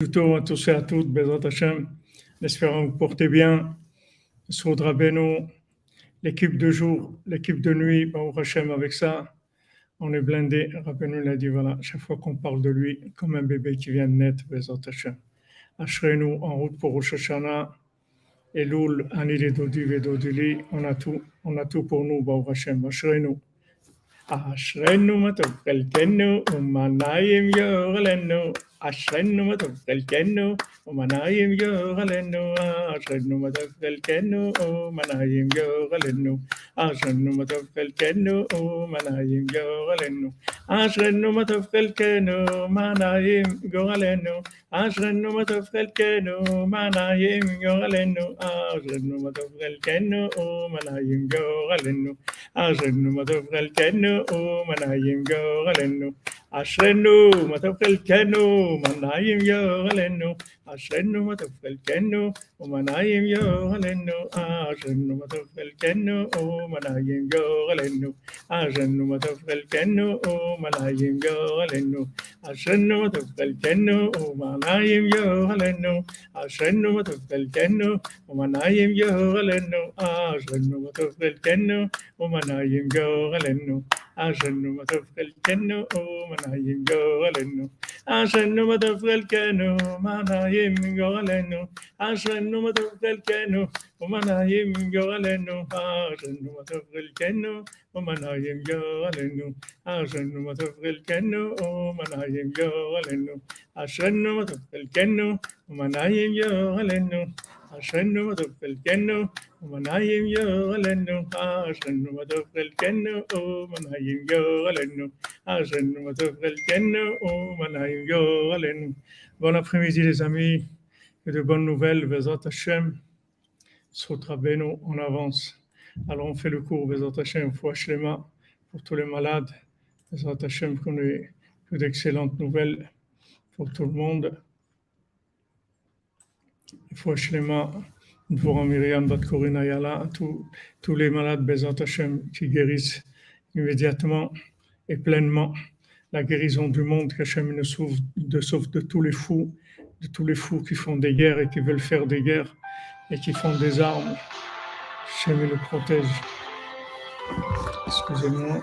Plutôt à tous et à toutes, Bezat Hashem, espérons que vous portez bien. Soudra Beno, l'équipe de jour, l'équipe de nuit, Baruch Hashem, avec ça, on est blindé. Rabbeinu l'a dit, voilà, chaque fois qu'on parle de lui, comme un bébé qui vient de naître, Bezat Hashem. nous en route pour Rosh Hashanah, Elul, Anil Dodi Vedodili, on a tout, on a tout pour nous, Baruch Hashem. nous אשרנו מה טוב חלקנו ומה נעים יורלנו אשרנו מה טוב חלקנו ومنايم جوغلنو عشرنو متفكل كنو منايم جوغلنو عشرنو متفكل كنو منايم جوغلنو عشرنو متفكل كنو منايم جوغلنو عشرنو متفكل كنو منايم جوغلنو عشرنو متفكل كنو منايم جوغلنو عشرنو متفكل كنو منايم جوغلنو אשרנו מה טוב חלקנו, מה נעים יאכלנו, אשרנו מה טוב חלקנו, ומה נעים יאכלנו, אשרנו מה טוב חלקנו, ומה נעים יאכלנו, אשרנו מה טוב חלקנו, ומה נעים יאכלנו, אשרנו מה טוב חלקנו, ומה נעים יאכלנו, אשרנו מה טוב חלקנו, ומה נעים יאכלנו, אשרנו מה טוב חלקנו, ומה נעים יאכלנו عشان تبقى الكنو ما نايم جوا لنو عشان ما تبقى الكنو ما نايم جوا لنو عشان ما تبقى الكنو وما نايم جوا لنو عشان ما تبقى الكنو وما نايم جوا لنو عشان ما تبقى الكنو وما نايم جوا لنو عشان ما تبقى الكنو وما نايم جوا لنو عشان ما تبقى الكنو ومنايم يغلنو عشان ما تفضل كنو ومنايم يغلنو Bon après-midi les amis, et de bonnes nouvelles, Bezat Hashem, Sotra Beno, on avance. Alors on fait le cours Bezat Hashem, fois Shlema, pour tous les malades, Bezat Hashem, qu'on ait que d'excellentes nouvelles pour tout le monde. Fois pour Myriam Bat Korina Yala, tous les malades Bezat Hashem qui guérissent immédiatement et pleinement la guérison du monde, qu'Hachem nous sauve de, sauve de tous les fous, de tous les fous qui font des guerres et qui veulent faire des guerres et qui font des armes. Hachem nous protège. Excusez-moi.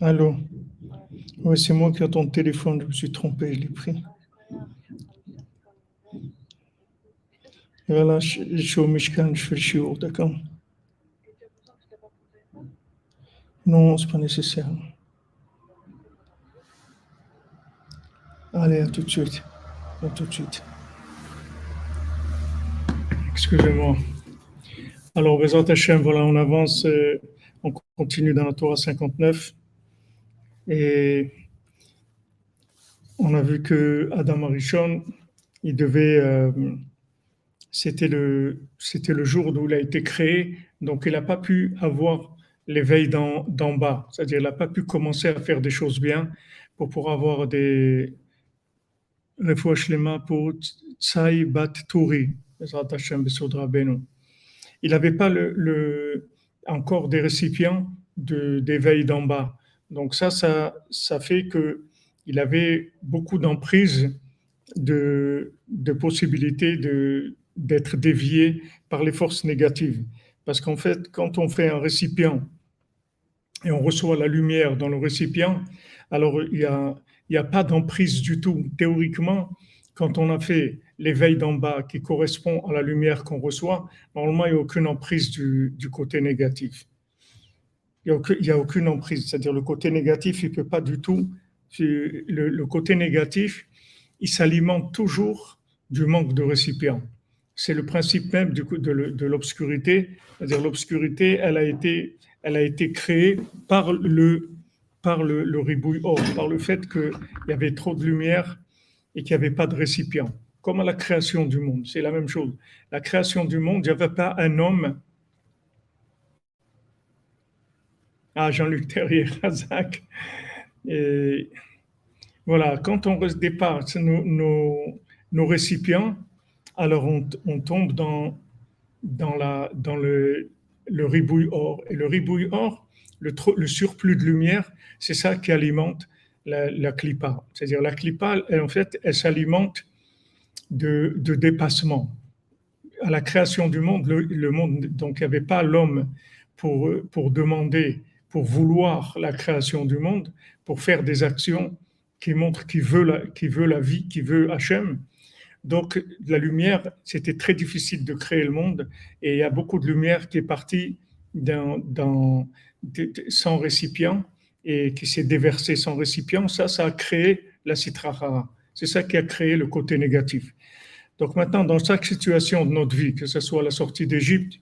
Allô? Oui, c'est moi qui ai ton téléphone, je me suis trompé, je l'ai pris. Voilà, au Mishkan, je fais le d'accord Non, c'est pas nécessaire. Allez, à tout de suite. À tout de suite. Excusez-moi. Alors, Bézat Hachem, voilà, on avance, euh, on continue dans la Torah 59. Et on a vu que Adam Arishon, il devait, euh, c'était le, le jour où il a été créé, donc il n'a pas pu avoir l'éveil d'en, bas, c'est-à-dire il n'a pas pu commencer à faire des choses bien pour pouvoir avoir des refouachlema pour Tsai Bat il n'avait pas le, encore des récipients de, d'éveil d'en bas. Donc ça, ça, ça fait que il avait beaucoup d'emprise, de, de possibilités de, d'être dévié par les forces négatives. Parce qu'en fait, quand on fait un récipient et on reçoit la lumière dans le récipient, alors il n'y a, pas d'emprise du tout. Théoriquement, quand on a fait l'éveil d'en bas qui correspond à la lumière qu'on reçoit, normalement, il n'y a aucune emprise du, côté négatif. il n'y a, aucune emprise. C'est-à-dire le côté négatif, il ne peut pas du tout. Le, côté négatif, il s'alimente toujours du manque de récipient. C'est le principe même de l'obscurité. C'est-à-dire l'obscurité, elle a été, elle a été créée par le, par le, le ribouille or, par le fait qu'il y avait trop de lumière et qu'il n'y avait pas de récipient. Comme à la création du monde, c'est la même chose. La création du monde, il n'y avait pas un homme Ah, Jean-Luc Terrier, Razak. Voilà, quand on nos, nos, récipients, alors on, tombe dans, le, le ribouille or. Et le ribouille or, le, surplus de lumière, c'est ça qui alimente la, la clipa. C'est-à-dire la clipa, elle, en fait, elle s'alimente de, dépassement. À la création du monde, le, donc il n'y avait pas l'homme pour, demander pour vouloir la création du monde, pour faire des actions qui montrent qu'il veut la, veut la vie, qui veut Hachem. Donc, la lumière, c'était très difficile de créer le monde et il y a beaucoup de lumière qui est partie dans, sans récipient et qui s'est déversée sans récipient. Ça, ça a créé la citrahara. C'est ça qui a créé le côté négatif. Donc maintenant, dans chaque situation de notre vie, que ce soit la sortie d'Égypte,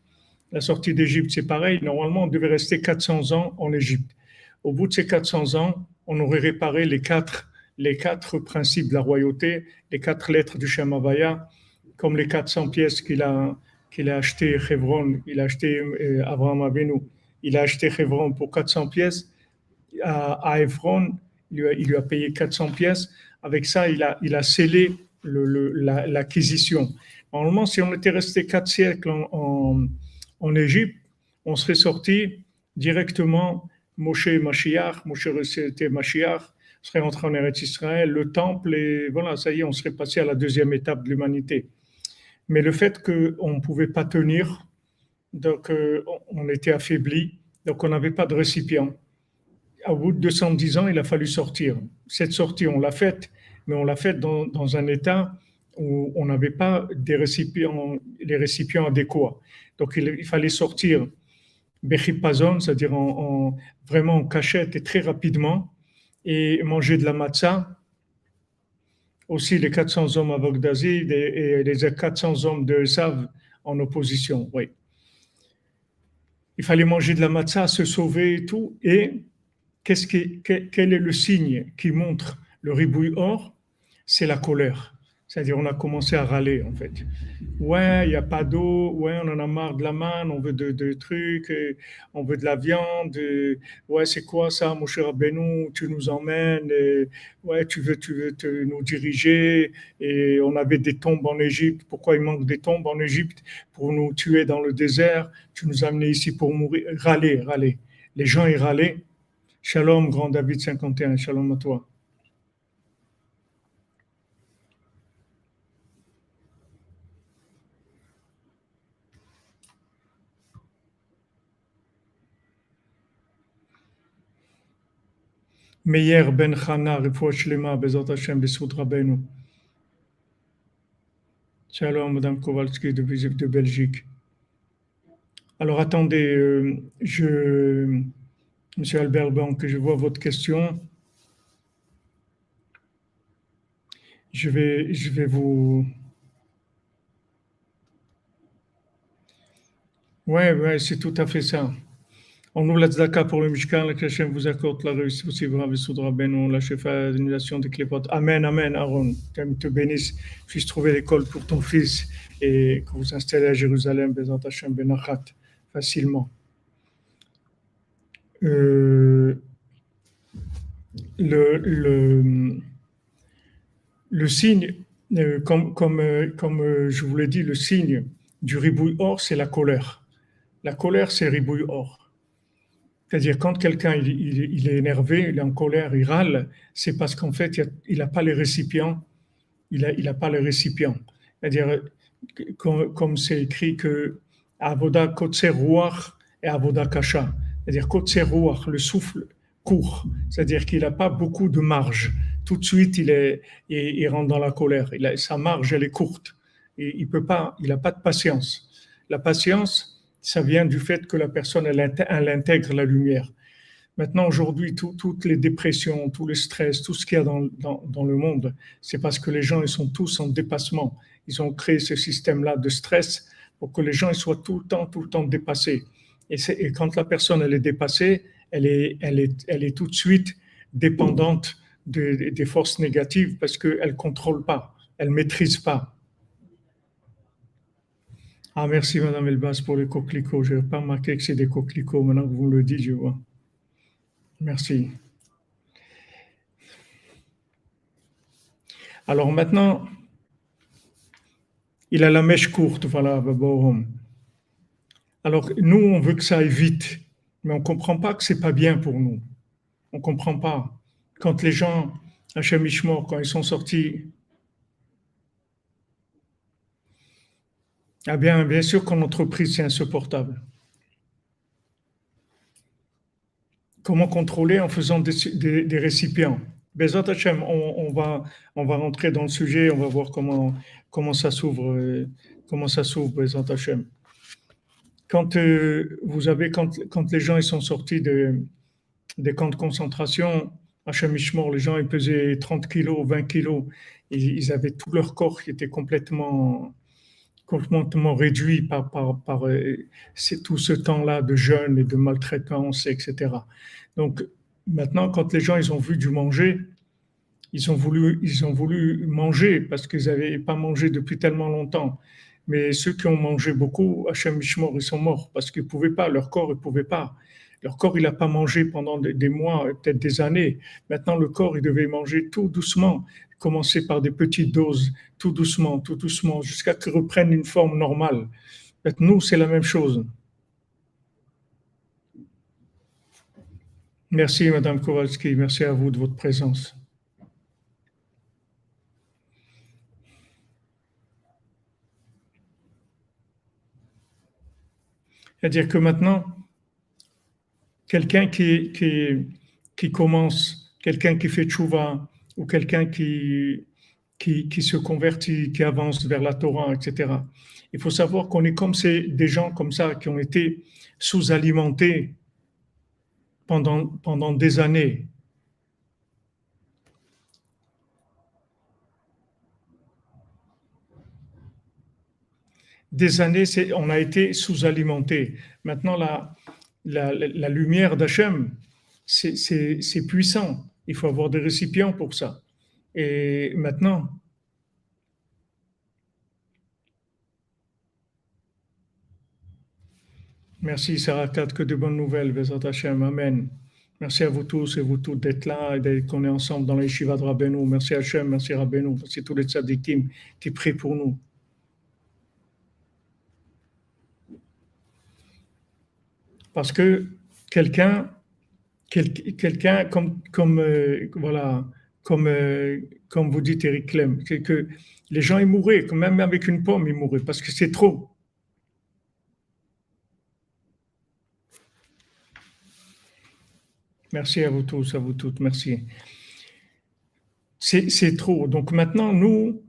la sortie d'Égypte, c'est pareil. Normalement, on devait rester 400 ans en Égypte. Au bout de ces 400 ans, on aurait réparé les quatre, les quatre principes de la royauté, les quatre lettres du Shemavaya, comme les 400 pièces qu'il a, qu'il a acheté Hebron, il a acheté euh, Abraham Avinu, il a acheté Hebron pour 400 pièces. À, à Hebron, il lui, a, payé 400 pièces. Avec ça, il a, il a scellé l'acquisition. Normalement, si on était resté quatre siècles en en Égypte, on serait sorti directement Moshe Mashiach, Moshe c'était Mashiach, serait rentré en Eretz Israël, le temple, et voilà, ça y est, on serait passé à la deuxième étape de l'humanité. Mais le fait qu'on ne pouvait pas tenir, donc euh, on était affaibli, donc on n'avait pas de récipient. Au bout de 210 ans, il a fallu sortir. Cette sortie, on l'a faite, mais on l'a faite dans, dans, un état où on n'avait pas des récipients, les récipients adéquats. Donc il, fallait sortir Bechipazon, c'est-à-dire en, vraiment en cachette et très rapidement, et manger de la matzah. Aussi les 400 hommes à Bagdazid et, les 400 hommes de Sav en opposition. Oui. Il fallait manger de la matzah, se sauver et tout. Et qu'est-ce qui, quel est le signe qui montre le ribouille or C'est la colère. C'est-à-dire, on a commencé à râler, en fait. Ouais, il n'y a pas d'eau, ouais, on en a marre de la manne, on veut de, trucs, on veut de la viande, ouais, c'est quoi ça, mon cher Benou, tu nous emmènes, ouais, tu veux, tu veux nous diriger, et on avait des tombes en Égypte, pourquoi il manque des tombes en Égypte Pour nous tuer dans le désert, tu nous as ici pour mourir, râler, râler. Les gens, ils râlaient. Shalom, grand David 51, shalom à toi. Meyer Ben Chana, Shlema, Bezot Hashem, Bessoud Rabbeinu. Shalom, Madame Kowalski de, de Belgique. Alors attendez, euh, je, Monsieur Albert Banque, je vois votre question. Je vais, je vais vous. Ouais, ouais, c'est tout à fait ça. On ouvre la tzedaka pour le Mishkan, que Hachem vous accorde la réussite aussi, Rav Soudra Benon, la chef d'annulation des Klépot. Amen, Amen, Aaron. Qu'Hachem te bénisse, puisse trouver l'école pour ton fils et que vous installez à Jérusalem, Bezat Hachem Benachat, facilement. Euh, le, le, le signe, euh, comme, comme, euh, comme je vous l'ai dit, le signe du ribouille or, c'est la colère. La colère, c'est ribouille or. C'est-à-dire, quand quelqu'un il, est énervé, il est en colère, il râle, c'est parce qu'en fait, il n'a pas les récipients. Il n'a pas les récipients. C'est-à-dire, comme c'est écrit que Avoda Kotse et Avoda Kasha. C'est-à-dire, Kotse le souffle court. C'est-à-dire qu'il n'a pas beaucoup de marge. Tout de suite, il, est, il, rentre dans la colère. Sa marge, elle est courte. Il peut pas, il n'a pas de patience. La patience, ça vient du fait que la personne, elle, intègre la lumière. Maintenant, aujourd'hui, toutes les dépressions, tout le stress, tout ce qu'il y a dans, le monde, c'est parce que les gens, ils sont tous en dépassement. Ils ont créé ce système-là de stress pour que les gens ils soient tout le temps, tout le temps dépassés. Et, quand la personne, elle est dépassée, elle est tout de suite dépendante des forces négatives parce qu'elle ne contrôle pas, elle ne maîtrise pas. Ah, merci Madame Elbas pour les coquelicots. Je n'ai pas remarqué que c'est des coquelicots. Maintenant que vous me le dites, je vois. Merci. Alors maintenant, il a la mèche courte, voilà. Alors nous, on veut que ça aille vite, mais on ne comprend pas que c'est pas bien pour nous. On ne comprend pas. Quand les gens, à Chemichmor, quand ils sont sortis Ah bien, bien sûr qu'en entreprise, c'est insupportable. Comment contrôler en faisant des, récipients? On, va, on rentrer dans le sujet, on va voir comment, ça s'ouvre, comment ça s'ouvre, euh, avez, quand, quand, les gens ils sont sortis de, des camps de concentration, à Chemichmor, les gens ils pesaient 30 kilos, 20 kilos, ils avaient tout leur corps qui était complètement complètement réduit par, par, par euh, tout ce temps-là de jeûne et de maltraitance, etc. Donc maintenant, quand les gens ils ont vu du manger, ils ont voulu, ils ont voulu manger parce qu'ils n'avaient pas mangé depuis tellement longtemps. Mais ceux qui ont mangé beaucoup, Hachem Mishmor, ils sont morts parce qu'ils ne pouvaient pas, leur corps ne pouvait pas. Leur corps, il n'a pas mangé pendant des, mois, peut-être des années. Maintenant, le corps, il devait manger tout doucement, commencer par des petites doses, tout doucement, tout doucement, jusqu'à qu'il reprenne une forme normale. Nous, c'est la même chose. Merci, Madame Kowalski. Merci à vous de votre présence. C'est-à-dire que maintenant, quelqu'un qui, qui, qui, commence, quelqu'un qui fait tchouva, ou quelqu'un qui, qui, qui, se convertit, qui avance vers la Torah, etc. Il faut savoir qu'on est comme ces, des gens comme ça qui ont été sous-alimentés pendant, pendant des années. Des années, on a été sous-alimentés. Maintenant, la, la, la lumière d'Hachem, c'est puissant. Il faut avoir des récipients pour ça. Et maintenant, merci Sarah Kat, que de bonnes nouvelles, Bezat Hashem, Amen. Merci à vous tous et vous toutes d'être là et qu'on est ensemble dans les Shiva de Rabbeinu. Merci Hachem, merci Rabbeinu, merci tous les tzadikim qui prient pour nous. Parce que quelqu'un quelqu'un comme, comme, euh, voilà, comme, euh, comme vous dites Eric Clem, que, les gens ils mouraient, même avec une pomme ils mouraient, parce que c'est trop. Merci à vous tous, à vous toutes, merci. C'est trop. Donc maintenant, nous,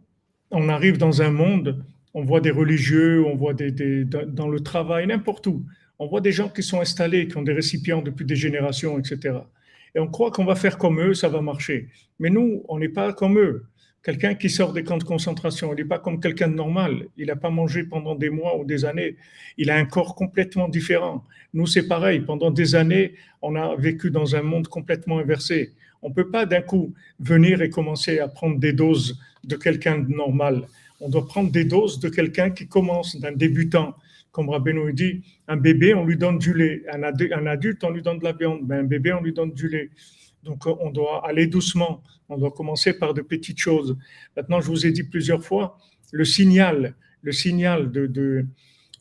on arrive dans un monde, on voit des religieux, on voit des, des dans le travail, n'importe où on voit des gens qui sont installés, qui ont des récipients depuis des générations, etc. Et on croit qu'on va faire comme eux, ça va marcher. Mais nous, on n'est pas comme eux. Quelqu'un qui sort des camps de concentration, il n'est pas comme quelqu'un de normal. Il n'a pas mangé pendant des mois ou des années. Il a un corps complètement différent. Nous, c'est pareil. Pendant des années, on a vécu dans un monde complètement inversé. On ne peut pas d'un coup venir et commencer à prendre des doses de quelqu'un de normal. On doit prendre des doses de quelqu'un qui commence, d'un débutant, comme Rabbeinu dit, un bébé, on lui donne du lait. Un adulte, on lui donne de la viande. Mais un bébé, on lui donne du lait. Donc, on doit aller doucement. On doit commencer par de petites choses. Maintenant, je vous ai dit plusieurs fois, le signal, le signal de,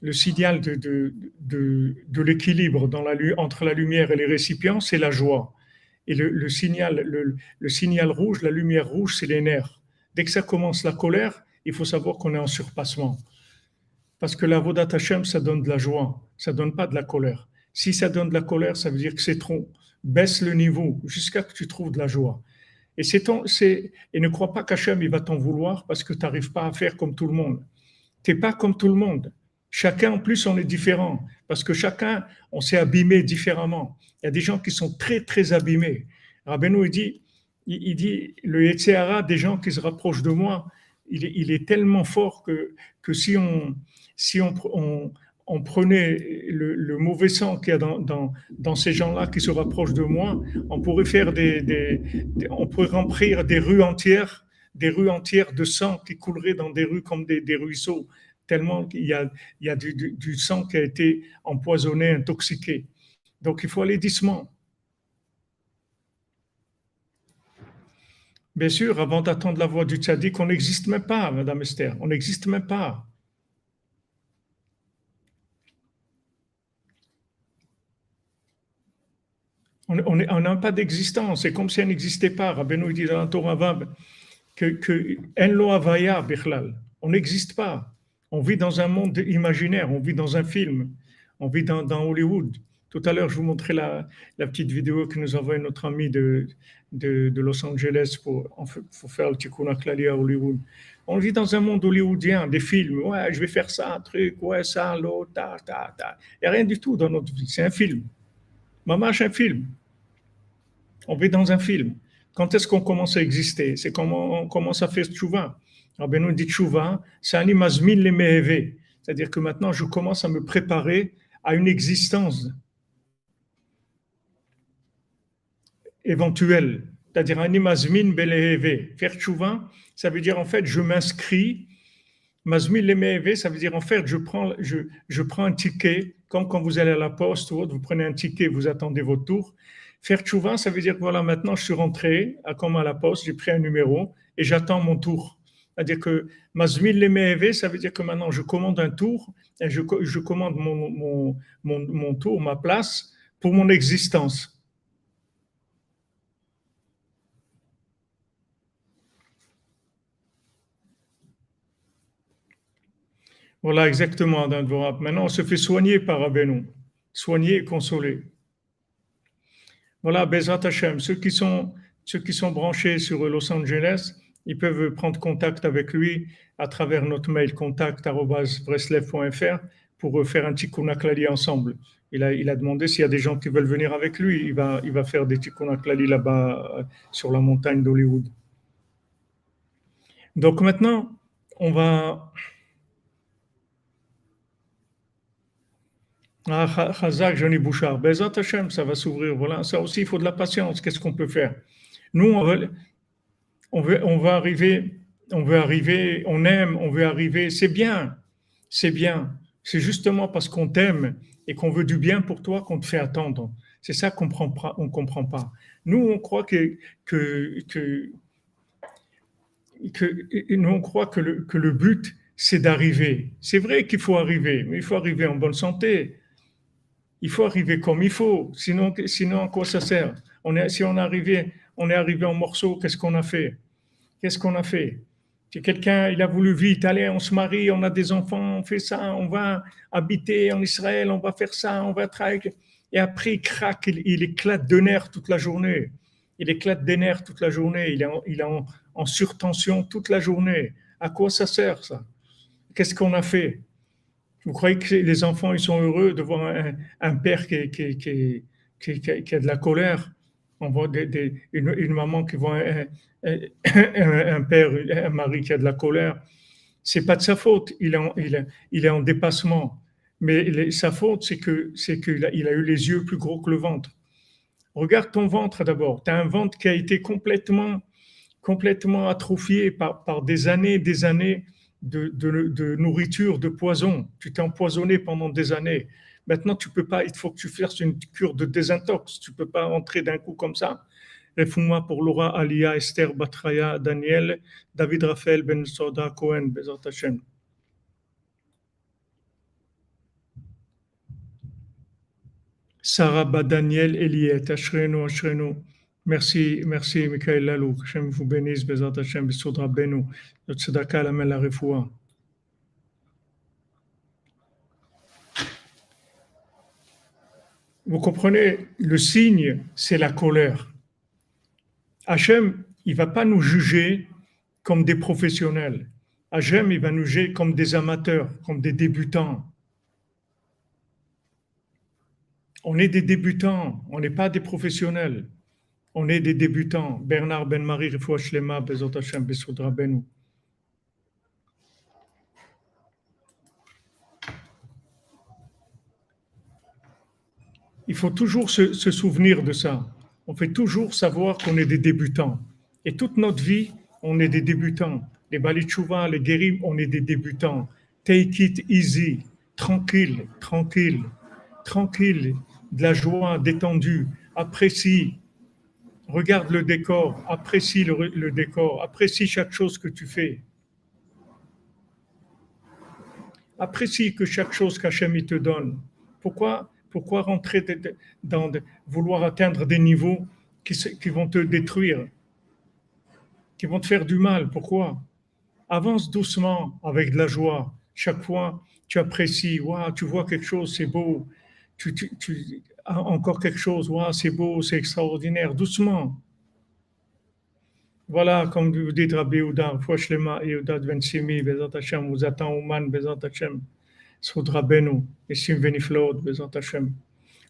le signal de, de, l'équilibre dans la, entre la lumière et les récipients, c'est la joie. Et le, signal, le, le, signal rouge, la lumière rouge, c'est les nerfs. Dès que ça commence la colère, il faut savoir qu'on est en surpassement. Parce que la Vodat Hashem, ça donne de la joie, ça donne pas de la colère. Si ça donne de la colère, ça veut dire que c'est trop. Baisse le niveau jusqu'à ce que tu trouves de la joie. Et, ne crois pas qu'Hachem il va t'en vouloir parce que tu n'arrives pas à faire comme tout le monde. Tu n'es pas comme tout le monde. Chacun, en plus, on est différent. Parce que chacun, on s'est abîmé différemment. Il y a des gens qui sont très, très abîmés. Rabbeinu, il dit, il, dit, le Yetzirah, des gens qui se rapprochent de moi, il il est tellement fort que, que si on, si on, prenait le, mauvais sang qu'il y a dans, ces gens-là qui se rapprochent de moi, on pourrait faire des, on pourrait remplir des rues entières, des rues entières de sang qui couleraient dans des rues comme des, ruisseaux, tellement il y a du, du, sang qui a été empoisonné, intoxiqué. Donc il faut aller doucement. Bien sûr, avant d'attendre la voix du tzaddik, on n'existe même pas, Madame Esther, on n'existe même pas. On n'a pas d'existence. C'est comme si elle n'existait pas. Rabbeinu dit dans la Torah que, que on n'existe pas. On vit dans un monde imaginaire, on vit dans un film, on vit dans, Hollywood. Tout à l'heure, je vous montrais la, petite vidéo que nous envoie notre ami de, Los Angeles pour, pour faire le Tikkun à Hollywood. On vit dans un monde hollywoodien, des films. Ouais, je vais faire ça, un truc, ouais, ça, l'autre, ta, ta, ta. Il n'y a rien du tout dans notre vie. C'est un film. Maman, un film. On vit dans un film. Quand est-ce qu'on commence à exister? C'est quand on commence à faire tchouva. Alors, nous dit tchouva, c'est un imazmin le C'est-à-dire que maintenant, je commence à me préparer à une existence éventuelle. C'est-à-dire un imazmin. Faire tchouva, ça veut dire en fait, je m'inscris. Mazmin le ça veut dire en fait, je prends, je, je prends un ticket comme quand vous allez à la poste ou autre, vous prenez un ticket, vous attendez votre tour. Faire tchouva, ça veut dire que voilà, maintenant je suis rentré, à, comme à la poste, j'ai pris un numéro et j'attends mon tour. C'est-à-dire que mazmil le ça veut dire que maintenant je commande un tour, et je, commande mon, mon, mon, tour, ma place pour mon existence. Voilà, exactement, Maintenant, on se fait soigner par Abenou. Soigner et consoler. Voilà, Bezat Hashem. Ceux qui, sont, ceux qui sont branchés sur Los Angeles, ils peuvent prendre contact avec lui à travers notre mail contact.breslev.fr pour faire un tikkun ensemble. Il a, il a demandé s'il y a des gens qui veulent venir avec lui. Il va, il va faire des tikkun là-bas euh, sur la montagne d'Hollywood. Donc maintenant, on va Ah, Chazak, Johnny Bouchard. Bezat Hashem, ça va s'ouvrir. Voilà, ça aussi, il faut de la patience. Qu'est-ce qu'on peut faire? Nous, on veut, on veut, on va arriver, on veut arriver, on aime, on veut arriver. C'est bien, c'est bien. C'est justement parce qu'on t'aime et qu'on veut du bien pour toi qu'on te fait attendre. C'est ça qu'on ne comprend pas. Nous, on croit que, que, que nous, on croit que le, que le but, c'est d'arriver. C'est vrai qu'il faut arriver, mais il faut arriver en bonne santé il faut arriver comme il faut. Sinon, sinon à quoi ça sert? On est, Si on est arrivé, on est arrivé en morceaux, qu'est-ce qu'on a fait? Qu'est-ce qu'on a fait? Si quelqu'un, il a voulu vite, allez, on se marie, on a des enfants, on fait ça, on va habiter en Israël, on va faire ça, on va travailler. Et après, il craque, il, éclate de nerfs toute la journée. Il éclate des nerfs toute la journée. Il est il est en surtension toute la journée. À quoi ça sert ça? Qu'est-ce qu'on a fait? Vous croyez que les enfants, ils sont heureux de voir un, père qui, a de la colère? On voit une, maman qui voit un, père, un mari qui a de la colère. C'est pas de sa faute. Il est en, dépassement. Mais sa faute, c'est que c'est qu'il a, il a eu les yeux plus gros que le ventre. Regarde ton ventre d'abord. Tu as un ventre qui a été complètement, complètement atrophié par, par des années, des années de, nourriture, de poison. Tu t'es empoisonné pendant des années. Maintenant, tu peux pas, il faut que tu fasses une cure de désintox. Tu peux pas entrer d'un coup comme ça. Réfou-moi pour Laura, Alia, Esther, Batraya, Daniel, David Raphaël, Ben Soda, Cohen, Bezat Hashem. Sarah, Daniel, Eliet, Ashrenu, Ashrenu. Merci, merci, Michael Lalou. Vous bénisse. Vous comprenez, le signe, c'est la colère. Hachem, il ne va pas nous juger comme des professionnels. Hachem, il va nous juger comme des amateurs, comme des débutants. On est des débutants, on n'est pas des professionnels. On est des débutants. Bernard Ben-Marie, Lema, Bezot Besoudra Benou. Il faut toujours se, souvenir de ça. On fait toujours savoir qu'on est des débutants. Et toute notre vie, on est des débutants. Les Balitchouva, les Guérim, on est des débutants. Take it easy, tranquille, tranquille, tranquille, de la joie, détendue, apprécie, regarde le décor, apprécie le, décor, apprécie chaque chose que tu fais. Apprécie que chaque chose qu'Hachem te donne. Pourquoi, pourquoi rentrer dans vouloir atteindre des niveaux qui, vont te détruire, qui vont te faire du mal? Pourquoi? Avance doucement avec de la joie. Chaque fois, tu apprécies, tu vois quelque chose, c'est beau. Encore quelque chose, c'est beau, c'est extraordinaire, doucement. Voilà, comme vous dites, Rabbi Ouda, Fouachlema, Yehuda Dvensimi, Bezat Hashem, vous attend Ouman, Bezat Hashem, Soudra Benu, et Sim Veniflod, Bezat.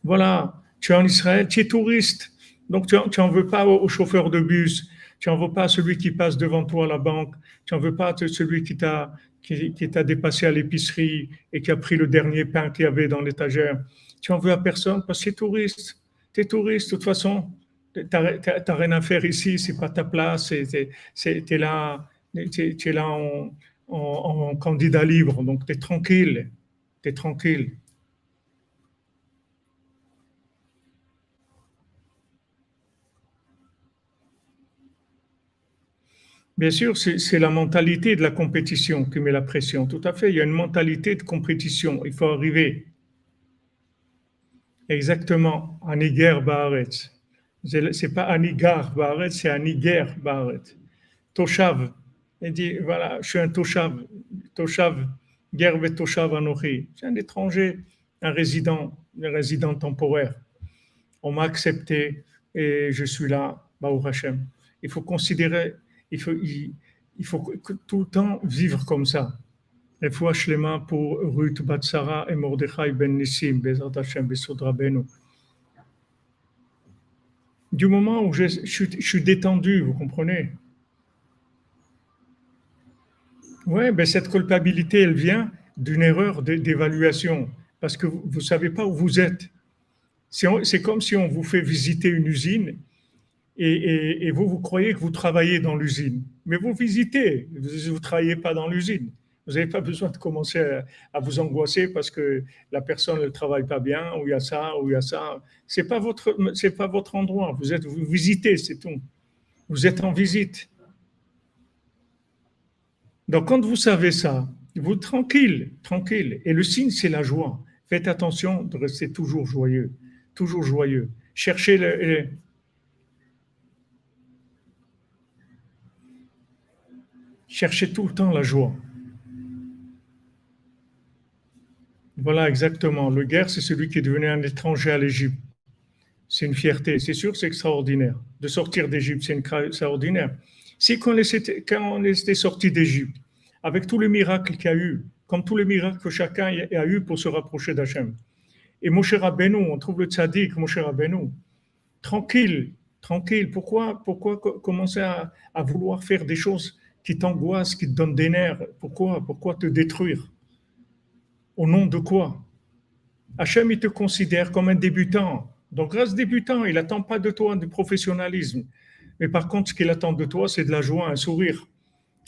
Voilà, tu es en Israël, tu es touriste, donc tu n'en veux pas au, chauffeur de bus, tu n'en veux pas à celui qui passe devant toi à la banque, tu n'en veux pas à celui qui t'a qui, qui dépassé à l'épicerie et qui a pris le dernier pain qu'il y avait dans l'étagère. Tu n'en veux à personne parce que tu es touriste. Tu es touriste, de toute façon. Tu n'as rien à faire ici, c'est pas ta place. Tu es, là, là en, en candidat libre, donc tu es tranquille. Tu es tranquille. Bien sûr, c'est la mentalité de la compétition qui met la pression. Tout à fait, il y a une mentalité de compétition. Il faut arriver. Exactement, Aniger Baaretz. C'est pas Anigar Baaretz, c'est Aniger Baaretz. Toshav. Il dit voilà, je suis un Toshav. Toshav, Gerbe Toshav Anochi. C'est un étranger, un résident, un résident temporaire. On m'a accepté et je suis là, Baou Hashem. Il faut considérer il faut, il, faut tout le temps vivre comme ça. Et faut mains pour Ruth et Mordechai ben Nissim, Hashem. Du moment où je, suis détendu, vous comprenez? Oui, ben cette culpabilité, elle vient d'une erreur d'évaluation, parce que vous ne savez pas où vous êtes. C'est comme si on vous fait visiter une usine et, vous, vous croyez que vous travaillez dans l'usine. Mais vous visitez, vous ne travaillez pas dans l'usine. Vous n'avez pas besoin de commencer à, vous angoisser parce que la personne ne travaille pas bien, ou il y a ça, ou il y a ça. Ce n'est pas, votre, pas votre endroit. Vous, êtes, vous visitez, c'est tout. Vous êtes en visite. Donc, quand vous savez ça, vous tranquille, tranquille. Et le signe, c'est la joie. Faites attention de rester toujours joyeux, toujours joyeux. Cherchez le, Cherchez tout le temps la joie. Voilà exactement. Le guerre, c'est celui qui est devenu un étranger à l'Égypte. C'est une fierté. C'est sûr, c'est extraordinaire. De sortir d'Égypte, c'est extraordinaire. Si quand on était sorti d'Égypte, avec tous les miracles qu'il y a eu, comme tous les miracles que chacun a eu pour se rapprocher d'Hachem. Et Moshe Rabbeinu, on trouve le tzaddik, Moshe Rabbeinu, tranquille, tranquille. Pourquoi, pourquoi commencer à, à vouloir faire des choses qui t'angoisse, qui te donne des nerfs? Pourquoi Pourquoi te détruire? Au nom de quoi? Hachem, il te considère comme un débutant. Donc, grâce débutant, il n'attend pas de toi du professionnalisme. Mais par contre, ce qu'il attend de toi, c'est de la joie, un sourire.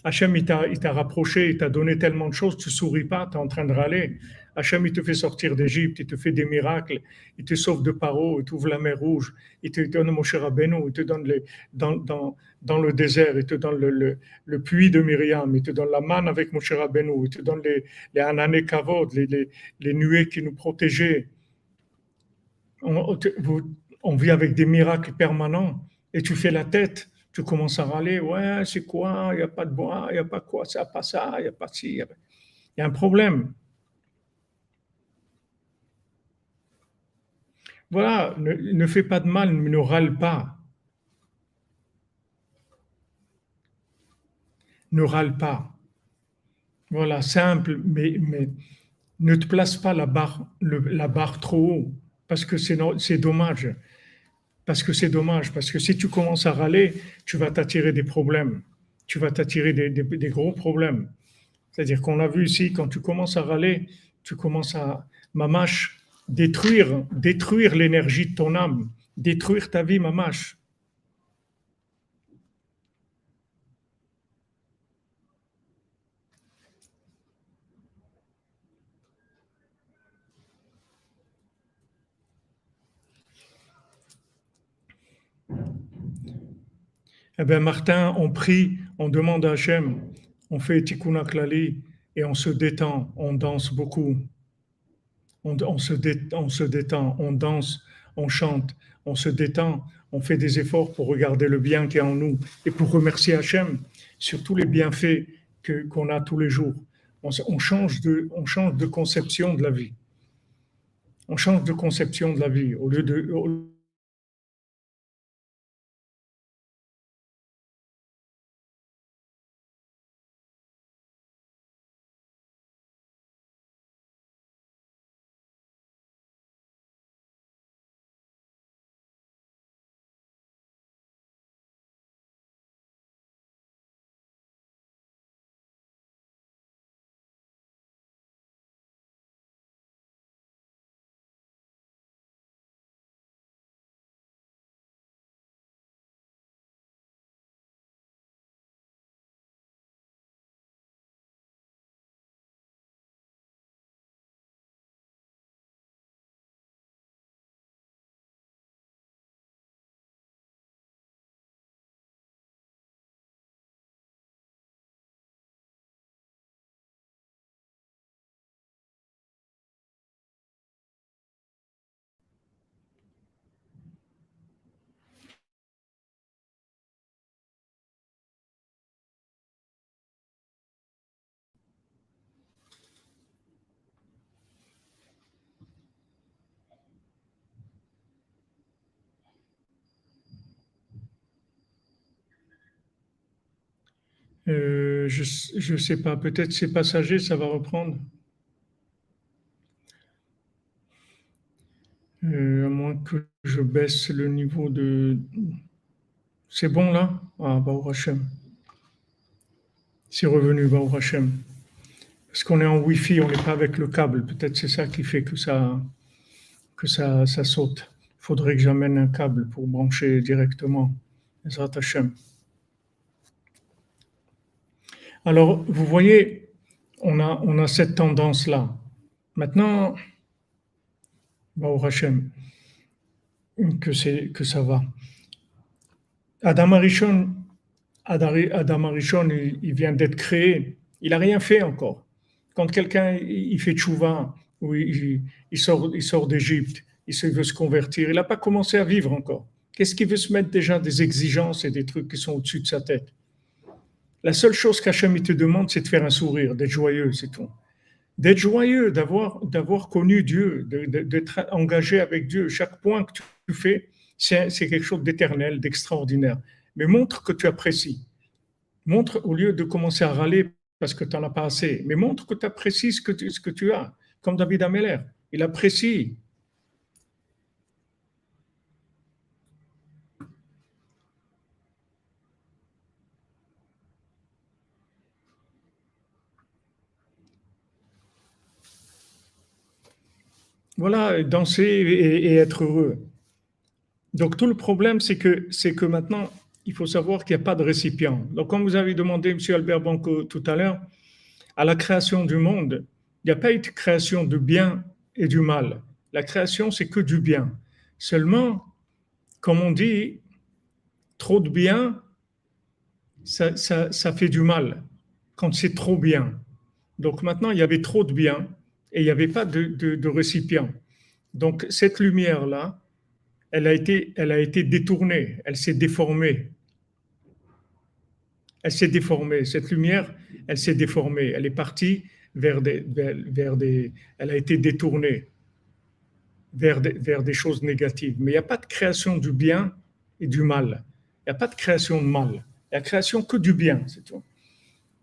Hachem, il t'a rapproché, il t'a donné tellement de choses, tu souris pas, tu es en train de râler. Hachem, il te fait sortir d'Égypte, il te fait des miracles, il te sauve de Paro, il t'ouvre la mer Rouge, il te donne mon cher il te donne les, dans, le désert, il te donne le, puits de Myriam, il te donne la manne avec mon cher il te donne les, les kavod, les, nuées qui nous protégeaient. On, on vit avec des miracles permanents et tu fais la tête tu commences à râler, ouais, c'est quoi, il n'y a pas de bois, il n'y a pas quoi, ça, pas ça, il n'y a pas ci, il y a un problème. Voilà, ne, fais pas de mal, ne râle pas. Ne râle pas. Voilà, simple, mais, mais ne te place pas la barre, la barre trop haut. parce que c'est dommage. Parce que c'est dommage. Parce que si tu commences à râler, tu vas t'attirer des problèmes. Tu vas t'attirer des, gros problèmes. C'est-à-dire qu'on a vu ici, quand tu commences à râler, tu commences à, mamache, détruire, détruire l'énergie de ton âme, détruire ta vie, mamache. Eh bien, Martin, on prie, on demande à Hachem, on fait Tikkun et on se détend, on danse beaucoup. On, se détend, on danse, on chante, on se détend, on fait des efforts pour regarder le bien qui est en nous et pour remercier Hachem sur tous les bienfaits qu'on a tous les jours. On, on, change de, on change de conception de la vie. On change de conception de la vie. Au lieu de, Euh, je ne sais pas, peut-être c'est passager, ça va reprendre. Euh, à moins que je baisse le niveau de... C'est bon là? Ah, bah, Hachem. C'est revenu, bah, Hachem. Parce qu'on est en Wi-Fi, on n'est pas avec le câble. Peut-être c'est ça qui fait que ça, que ça, ça saute. Il faudrait que j'amène un câble pour brancher directement. Hachem. Alors, vous voyez, on a, cette tendance-là. Maintenant, au Hachem, que, que ça va. Adam Arishon, il, vient d'être créé. Il n'a rien fait encore. Quand quelqu'un il fait tchouva, ou il, sort, il sort d'Égypte, il veut se convertir, il n'a pas commencé à vivre encore. Qu'est-ce qu'il veut se mettre déjà des exigences et des trucs qui sont au-dessus de sa tête? La seule chose qu'Hachem te demande, c'est de faire un sourire, d'être joyeux, c'est tout. D'être joyeux, d'avoir, connu Dieu, d'être engagé avec Dieu. Chaque point que tu fais, c'est, quelque chose d'éternel, d'extraordinaire. Mais montre que tu apprécies. Montre, au lieu de commencer à râler parce que tu n'en as pas assez, mais montre que tu apprécies ce que tu, ce que tu as. Comme David Ameller, il apprécie Voilà, danser et, être heureux. Donc tout le problème, c'est que, c'est que maintenant, il faut savoir qu'il n'y a pas de récipient. Donc comme vous avez demandé, M. Albert Banco, tout à l'heure, à la création du monde, il n'y a pas eu de création de bien et du mal. La création, c'est que du bien. Seulement, comme on dit, trop de bien, ça, ça fait du mal quand c'est trop bien. Donc maintenant, il y avait trop de bien et il n'y avait pas de, récipient. Donc cette lumière-là, elle a été, elle a été détournée, elle s'est déformée. Elle s'est déformée. Cette lumière, elle s'est déformée. Elle est partie vers des, vers, des, elle a été détournée vers des, vers des choses négatives. Mais il n'y a pas de création du bien et du mal. Il n'y a pas de création de mal. Il y a création que du bien, c'est tout.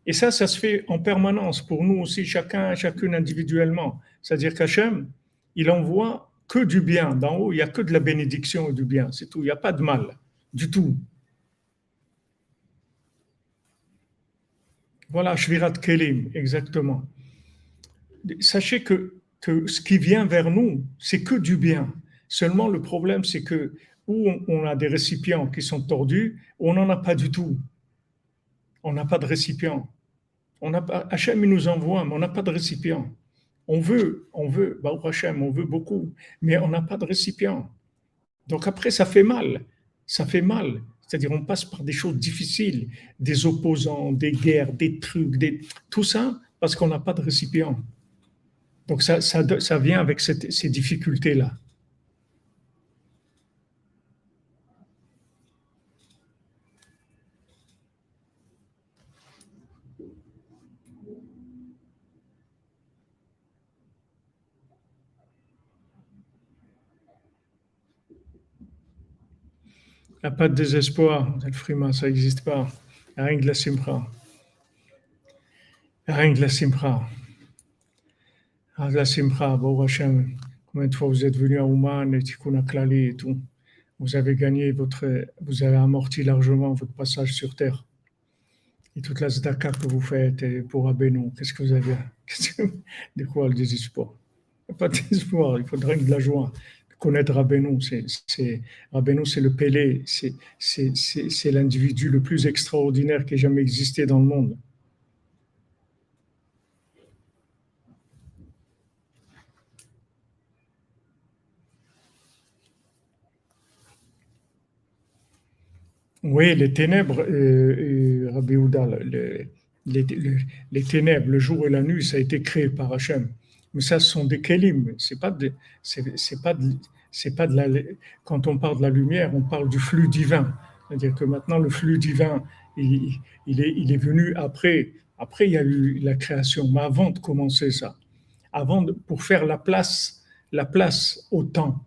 Et ça, ça se fait en permanence pour nous aussi, chacun, chacune individuellement. C'est-à-dire qu'Hachem, il envoie que du bien. D'en haut, il n'y a que de la bénédiction et du bien. C'est tout. Il n'y a pas de mal. Du tout. Voilà, Shvirat Kelim, exactement. Sachez que, que ce qui vient vers nous, c'est que du bien. Seulement, le problème, c'est que où on a des récipients qui sont tordus, on n'en a pas du tout. On n'a pas de récipient. On n'a pas, Hachem, il nous envoie, mais on n'a pas de récipient. On veut, on veut, bah, Hachem, on veut beaucoup, mais on n'a pas de récipient. Donc après, ça fait mal. Ça fait mal. C'est-à-dire, on passe par des choses difficiles, des opposants, des guerres, des trucs, des... tout ça parce qu'on n'a pas de récipient. Donc ça, ça, ça vient avec ces difficultés-là. Il n'y a pas de désespoir, Frima, ça n'existe pas. Il n'y a rien de la simra. Il n'y a rien de la simra. Ah, la simra, bon Hachem, combien de fois vous êtes venu à Ouman et Tikkun Klali et tout. Vous avez gagné votre, vous avez amorti largement votre passage sur terre. Et toute la zdaka que vous faites pour Abénou, qu'est-ce que vous avez? De quoi le désespoir? Pas de désespoir, il faudrait de la joie connaître Rabbeinu. C'est, c'est le Pélé, c'est, l'individu le plus extraordinaire qui ait jamais existé dans le monde. Oui, les ténèbres, euh, euh les, les, ténèbres, le jour et la nuit, ça a été créé par Hachem. Mais ça, ce sont des kelim. C'est pas c'est, pas c'est pas quand on parle de la lumière, on parle du flux divin. C'est-à-dire que maintenant, le flux divin, il, est, il est venu après. Après, il y a eu la création. Mais avant de commencer ça, avant de, pour faire la place, la place au temps,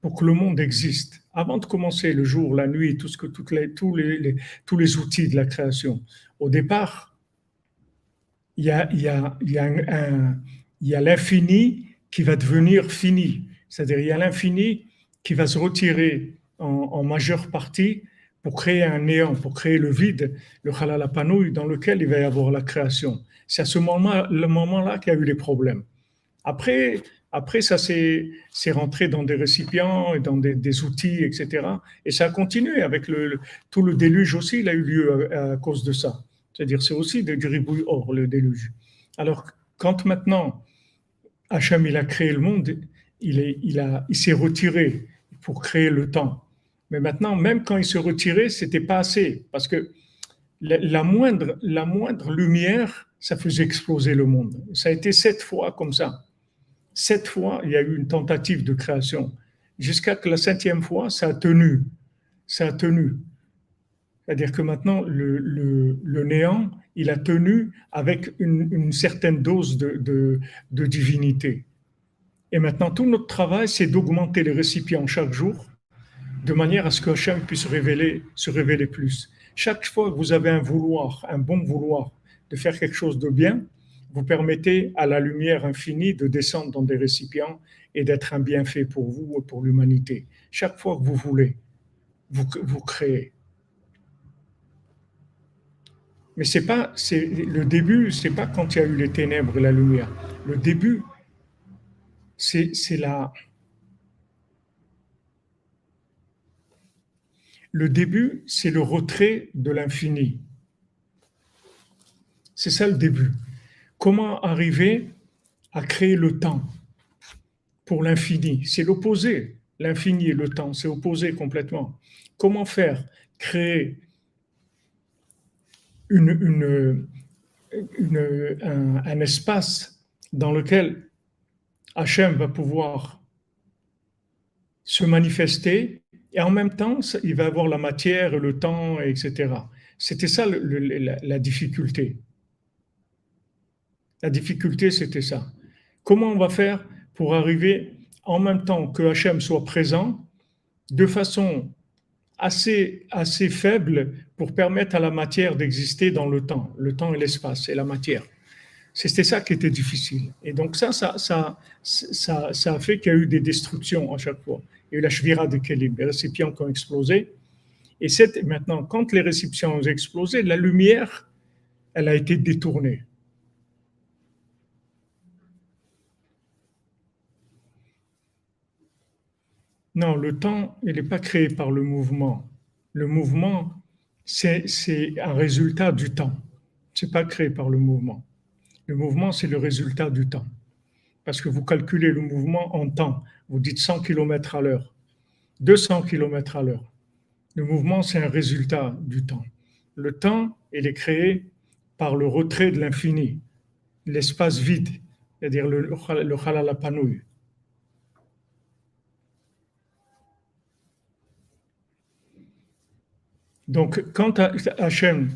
pour que le monde existe, avant de commencer le jour, la nuit, tout ce que, toutes les, tous, les, tous les outils de la création, au départ, il il y a, il y a, un, il y a l'infini qui va devenir fini. C'est-à-dire, il y a l'infini qui va se retirer en, majeure partie pour créer un néant, pour créer le vide, le halal dans lequel il va y avoir la création. C'est à ce moment-là, le moment-là qu'il y a eu les problèmes. Après, après ça s'est rentré dans des récipients et dans des, outils, etc. Et ça a continué avec le, tout le déluge aussi, il a eu lieu à, cause de ça. C'est-à-dire, c'est aussi du ribouille or, le déluge. Alors, quand maintenant Hachem, il a créé le monde, il, il, s'est retiré pour créer le temps. Mais maintenant, même quand il se retirait, c'était pas assez parce que la, moindre, la moindre lumière, ça faisait exploser le monde. Ça a été sept fois comme ça. Sept fois, il y a eu une tentative de création. Jusqu'à que la septième fois, ça a tenu. Ça a tenu. C'est-à-dire que maintenant, le, néant, il a tenu avec une, certaine dose de, divinité. Et maintenant, tout notre travail, c'est d'augmenter les récipients chaque jour, de manière à ce que Hachem puisse révéler, se révéler plus. Chaque fois que vous avez un vouloir, un bon vouloir de faire quelque chose de bien, vous permettez à la lumière infinie de descendre dans des récipients et d'être un bienfait pour vous et pour l'humanité. Chaque fois que vous voulez, vous créez. Mais c'est pas, c'est le début, c'est pas quand il y a eu les ténèbres et la lumière. Le début, c'est la. Le début, c'est le retrait de l'infini. C'est ça le début. Comment arriver à créer le temps pour l'infini? C'est l'opposé. L'infini et le temps, c'est opposé complètement. Comment faire? Créer une, un, espace dans lequel Hachem va pouvoir se manifester et en même temps, il va avoir la matière, le temps, etc. C'était ça la, difficulté. La difficulté, c'était ça. Comment on va faire pour arriver en même temps que Hachem soit présent de façon assez, assez faible pour permettre à la matière d'exister dans le temps, le temps et l'espace et la matière. C'était ça qui était difficile. Et donc ça, ça, ça, ça, ça a fait qu'il y a eu des destructions à chaque fois. Il y a eu la shvira de Kelim, les récipients qui ont explosé. Et maintenant, quand les récipients ont explosé, la lumière, elle a été détournée. Non, le temps, il n'est pas créé par le mouvement. Le mouvement, c'est un résultat du temps. Ce n'est pas créé par le mouvement. Le mouvement, c'est le résultat du temps. Parce que vous calculez le mouvement en temps. Vous dites 100 km à l'heure, 200 km à l'heure. Le mouvement, c'est un résultat du temps. Le temps, il est créé par le retrait de l'infini, l'espace vide, c'est-à-dire le, le Donc, quand Hachem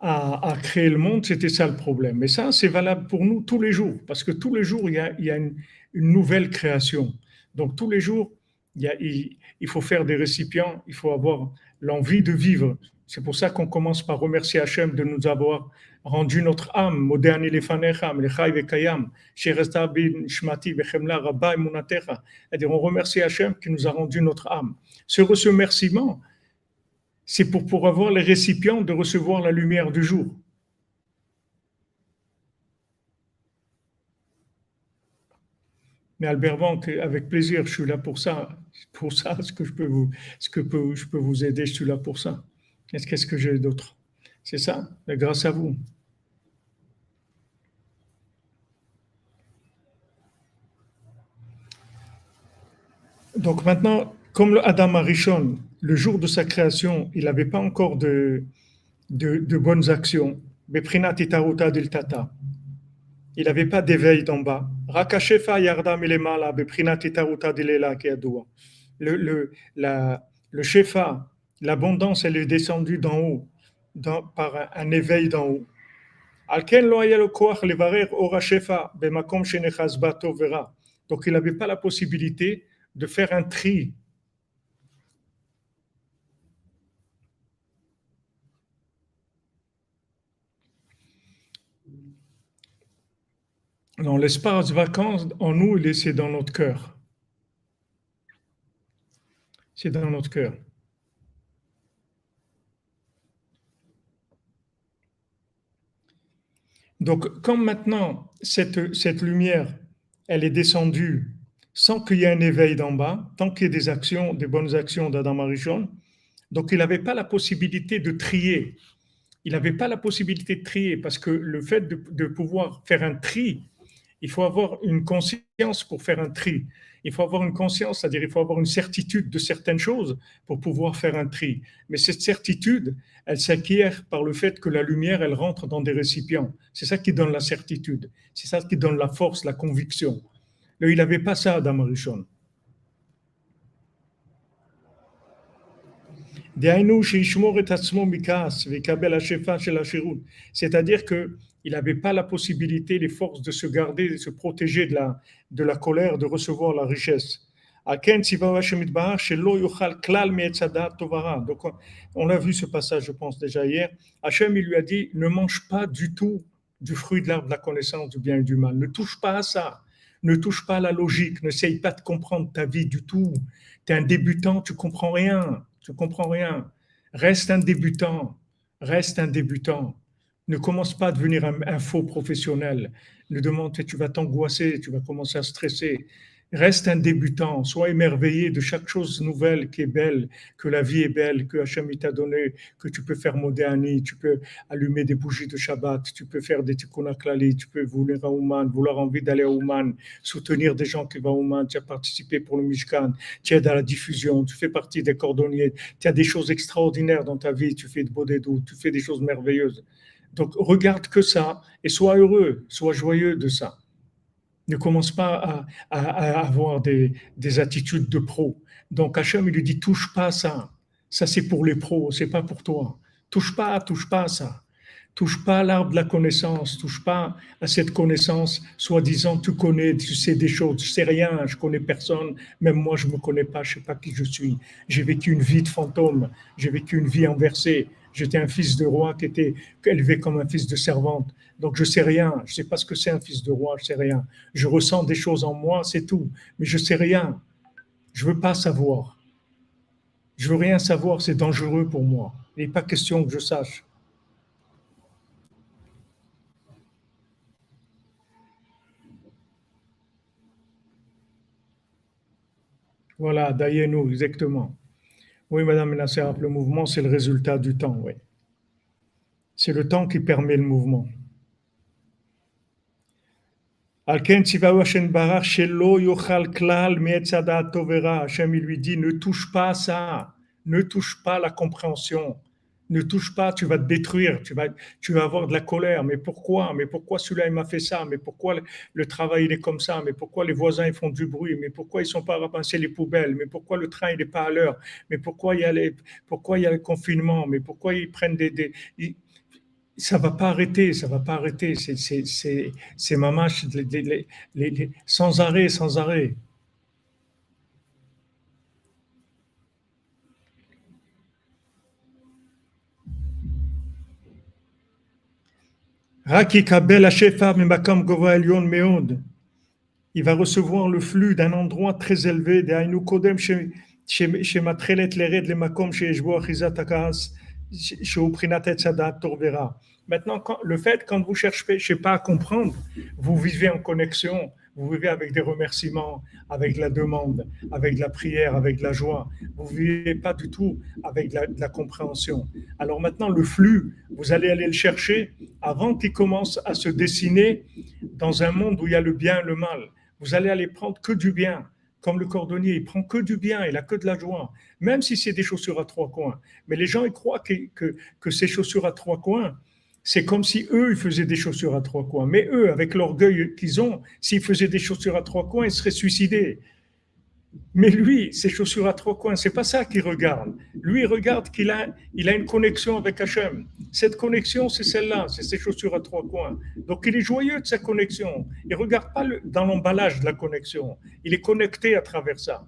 à, créer le monde, c'était ça le problème. Mais ça, c'est valable pour nous tous les jours, parce que tous les jours, il y a, a une, nouvelle création. Donc tous les jours, il, a, faut faire des récipients, il faut avoir l'envie de vivre. C'est pour ça qu'on commence par remercier Hachem de nous avoir rendu notre âme, lechai vekayam, shmati rabba. C'est-à-dire, on remercie Hachem qui nous a rendu notre âme. Ce remerciement, c'est pour, avoir les récipients de recevoir la lumière du jour. Mais Albert Banque, avec plaisir, je suis là pour ça. Pour ça, ce que je peux vous, ce que je peux vous aider, je suis là pour ça. Qu'est-ce que j'ai d'autre? C'est ça, grâce à vous. Donc maintenant, comme le Adam Arishon, le jour de sa création, il n'avait pas encore de, de, bonnes actions. Il n'avait pas d'éveil d'en bas. Le, le, la, le shefa, l'abondance, elle est descendue d'en haut, par un, éveil d'en haut. Donc il n'avait pas la possibilité de faire un tri dans l'espace vacances, en nous, c'est dans notre cœur. C'est dans notre cœur. Donc, comme maintenant, cette, cette lumière, elle est descendue sans qu'il y ait un éveil d'en bas, tant qu'il y ait des actions, des bonnes actions d'Adam Marichon, donc il n'avait pas la possibilité de trier. Il n'avait pas la possibilité de trier parce que le fait de, de pouvoir faire un tri il faut avoir une conscience pour faire un tri. Il faut avoir une conscience, c'est-à-dire il faut avoir une certitude de certaines choses pour pouvoir faire un tri. Mais cette certitude, elle s'acquiert par le fait que la lumière, elle rentre dans des récipients. C'est ça qui donne la certitude. C'est ça qui donne la force, la conviction. Là, il n'avait pas ça, Adam Rishon. C'est-à-dire que il n'avait pas la possibilité, les forces de se garder, de se protéger de la, de la colère, de recevoir la richesse. Donc, on a vu ce passage, je pense, déjà hier. Hachem, il lui a dit ne mange pas du tout du fruit de l'arbre de la connaissance du bien et du mal. Ne touche pas à ça. Ne touche pas à la logique. N'essaye pas de comprendre ta vie du tout. Tu es un débutant, tu comprends rien. Tu comprends rien. Reste un débutant. Reste un débutant. Ne commence pas à devenir un, faux professionnel. Ne demande, tu vas t'angoisser, tu vas commencer à stresser. Reste un débutant, sois émerveillé de chaque chose nouvelle qui est belle, que la vie est belle, que Hachem t'a donné, que tu peux faire modéani, tu peux allumer des bougies de Shabbat, tu peux faire des tikkun tu peux vouloir à Ouman, vouloir envie d'aller à Ouman, soutenir des gens qui vont à Ouman, tu as participé pour le Mishkan, tu es dans la diffusion, tu fais partie des cordonniers, tu as des choses extraordinaires dans ta vie, tu fais de beaux dédous, tu fais des choses merveilleuses. Donc regarde que ça et sois heureux, sois joyeux de ça. Ne commence pas à, avoir des, attitudes de pro. Donc Hachem, il lui dit touche pas à ça. Ça c'est pour les pros, c'est pas pour toi. Touche pas, touche pas à ça. Touche pas à l'arbre de la connaissance, touche pas à cette connaissance, soi-disant tu connais, tu sais des choses, je sais rien, je connais personne, même moi je me connais pas, je sais pas qui je suis. J'ai vécu une vie de fantôme, j'ai vécu une vie inversée, J'étais un fils de roi qui était élevé comme un fils de servante. Donc je sais rien. Je sais pas ce que c'est un fils de roi. Je sais rien. Je ressens des choses en moi, c'est tout. Mais je sais rien. Je veux pas savoir. Je veux rien savoir. C'est dangereux pour moi. Il n'est pas question que je sache. Voilà, nous exactement. Oui, Madame le mouvement, c'est le résultat du temps, oui. C'est le temps qui permet le mouvement. Hachem, il lui dit, ne touche pas à ça, ne touche pas la compréhension, ne touche pas, tu vas te détruire, tu vas, tu vas avoir de la colère. Mais pourquoi? Mais pourquoi celui-là, il m'a fait ça? Mais pourquoi le, travail, il est comme ça? Mais pourquoi les voisins, ils font du bruit? Mais pourquoi ils sont pas à les poubelles? Mais pourquoi le train, il n'est pas à l'heure? Mais pourquoi il, y a les, pourquoi il y a le confinement? Mais pourquoi ils prennent des... des ça va pas arrêter, ça va pas arrêter. C'est mamache, les, les, sans arrêt, sans arrêt. Il va recevoir le flux d'un endroit très élevé. Maintenant, le fait, quand vous cherchez, pas, à comprendre, vous vivez en connexion, vous vivez avec des remerciements, avec la demande, avec la prière, avec la joie. Vous ne vivez pas du tout avec la, compréhension. Alors maintenant, le flux, vous allez aller le chercher avant qu'il commence à se dessiner dans un monde où il y a le bien et le mal. Vous allez aller prendre que du bien. Comme le cordonnier, il prend que du bien, il a que de la joie, même si c'est des chaussures à trois coins. Mais les gens, ils croient que, que ces chaussures à trois coins, c'est comme si eux, ils faisaient des chaussures à trois coins. Mais eux, avec l'orgueil qu'ils ont, s'ils faisaient des chaussures à trois coins, ils seraient suicidés. Mais lui, ses chaussures à trois coins, c'est pas ça qu'il regarde. Lui, il regarde qu'il a, il a une connexion avec Hachem. Cette connexion, c'est celle-là, c'est ses chaussures à trois coins. Donc, il est joyeux de sa connexion. Il regarde pas dans l'emballage de la connexion. Il est connecté à travers ça.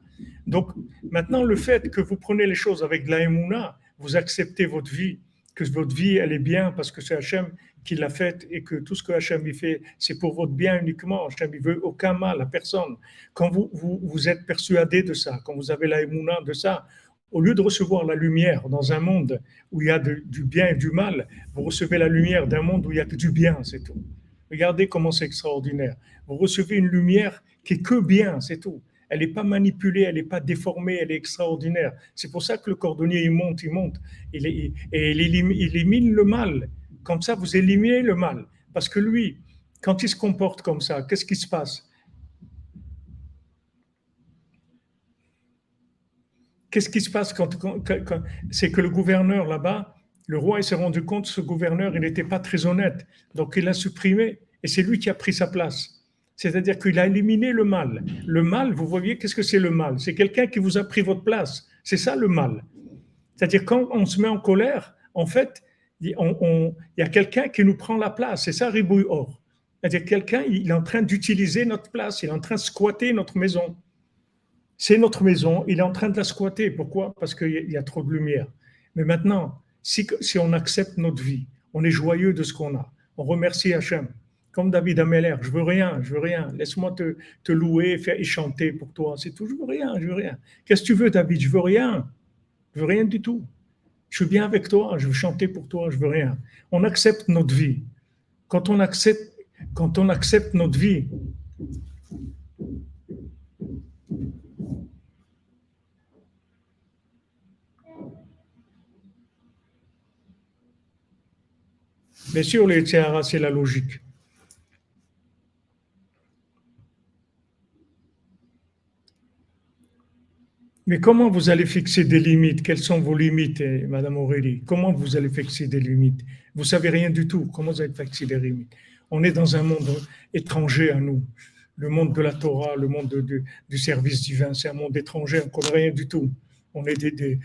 Donc, maintenant, le fait que vous prenez les choses avec de la vous acceptez votre vie que votre vie, elle est bien parce que c'est Hachem qui l'a faite et que tout ce que Hachem y fait, c'est pour votre bien uniquement. Hachem ne veut aucun mal à personne. Quand vous, vous, vous êtes persuadé de ça, quand vous avez la émouna de ça, au lieu de recevoir la lumière dans un monde où il y a du bien et du mal, vous recevez la lumière d'un monde où il y a que du bien, c'est tout. Regardez comment c'est extraordinaire. Vous recevez une lumière qui est que bien, c'est tout. Elle n'est pas manipulée, elle n'est pas déformée, elle est extraordinaire. C'est pour ça que le cordonnier, il monte, il monte, il, et il élimine le mal. Comme ça, vous éliminez le mal. Parce que lui, quand il se comporte comme ça, qu'est-ce qui se passe? Qu'est-ce qui se passe c'est que le gouverneur là-bas, le roi, il s'est rendu compte, ce gouverneur, il n'était pas très honnête. Donc il l'a supprimé et c'est lui qui a pris sa place. C'est-à-dire qu'il a éliminé le mal. Le mal, vous voyez, qu'est-ce que c'est le mal? C'est quelqu'un qui vous a pris votre place. C'est ça le mal. C'est-à-dire quand on se met en colère, en fait, il y a quelqu'un qui nous prend la place. C'est ça, ribouille or. C'est-à-dire quelqu'un, il est en train d'utiliser notre place, il est en train de squatter notre maison. C'est notre maison, il est en train de la squatter. Pourquoi? Parce qu'il y a trop de lumière. Mais maintenant, si, si on accepte notre vie, on est joyeux de ce qu'on a, on remercie Hachem, comme David Ameller, je veux rien, je veux rien. Laisse-moi te, te, louer faire, et chanter pour toi. C'est toujours rien, je veux rien. Qu'est-ce que tu veux, David? Je veux rien. Je veux rien du tout. Je suis bien avec toi, je veux chanter pour toi, je veux rien. On accepte notre vie. Quand on accepte, quand on accepte notre vie, Bien sûr, les c'est la logique. Mais comment vous allez fixer des limites? Quelles sont vos limites, eh, Madame Aurélie? Comment vous allez fixer des limites? Vous savez rien du tout. Comment vous allez fixer des limites? On est dans un monde étranger à nous. Le monde de la Torah, le monde du service divin, c'est un monde étranger. On ne connaît rien du tout. On est des,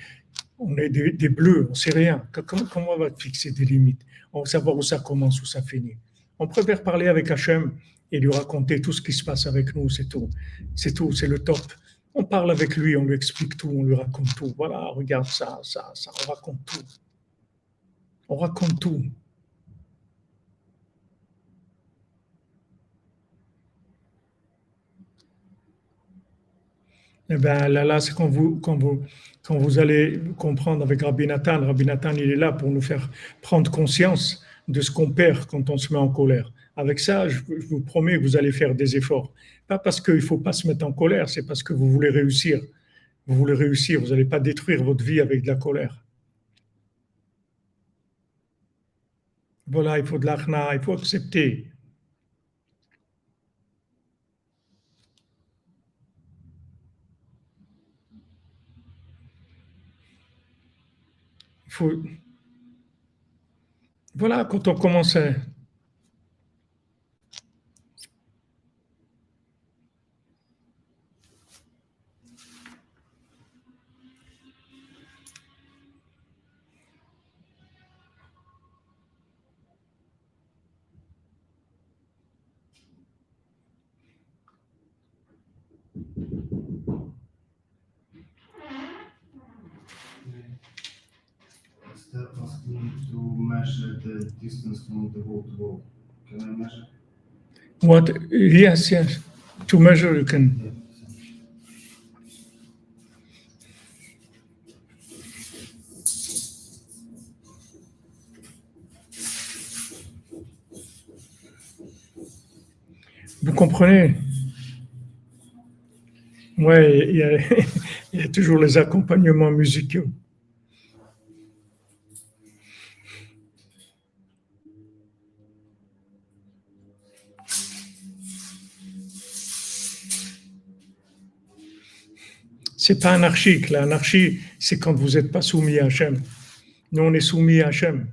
on est des, bleus, on ne sait rien. Comment, comment on va fixer des limites? On va savoir où ça commence, où ça finit. On préfère parler avec Hachem et lui raconter tout ce qui se passe avec nous, c'est tout. C'est tout, c'est le top. On parle avec lui, on lui explique tout, on lui raconte tout. Voilà, regarde ça, ça, ça, on raconte tout. On raconte tout. Eh bien, là, là c'est quand vous, vous allez comprendre avec Rabbi Nathan. Rabbi Nathan, il est là pour nous faire prendre conscience de ce qu'on perd quand on se met en colère. Avec ça, je, vous promets vous allez faire des efforts. Pas parce qu'il ne faut pas se mettre en colère, c'est parce que vous voulez réussir. Vous voulez réussir, vous n'allez pas détruire votre vie avec de la colère. Voilà, il faut de l'achna, il faut accepter. Voilà, quand on commençait measure the distance from the wall to wall. Can I measure? What? Yes, yes. To measure, you can. Vous comprenez? Oui, il il y a toujours les accompagnements musicaux. C'est pas anarchique. L'anarchie, c'est quand vous n'êtes pas soumis à Hachem. Nous, on est soumis à Hachem.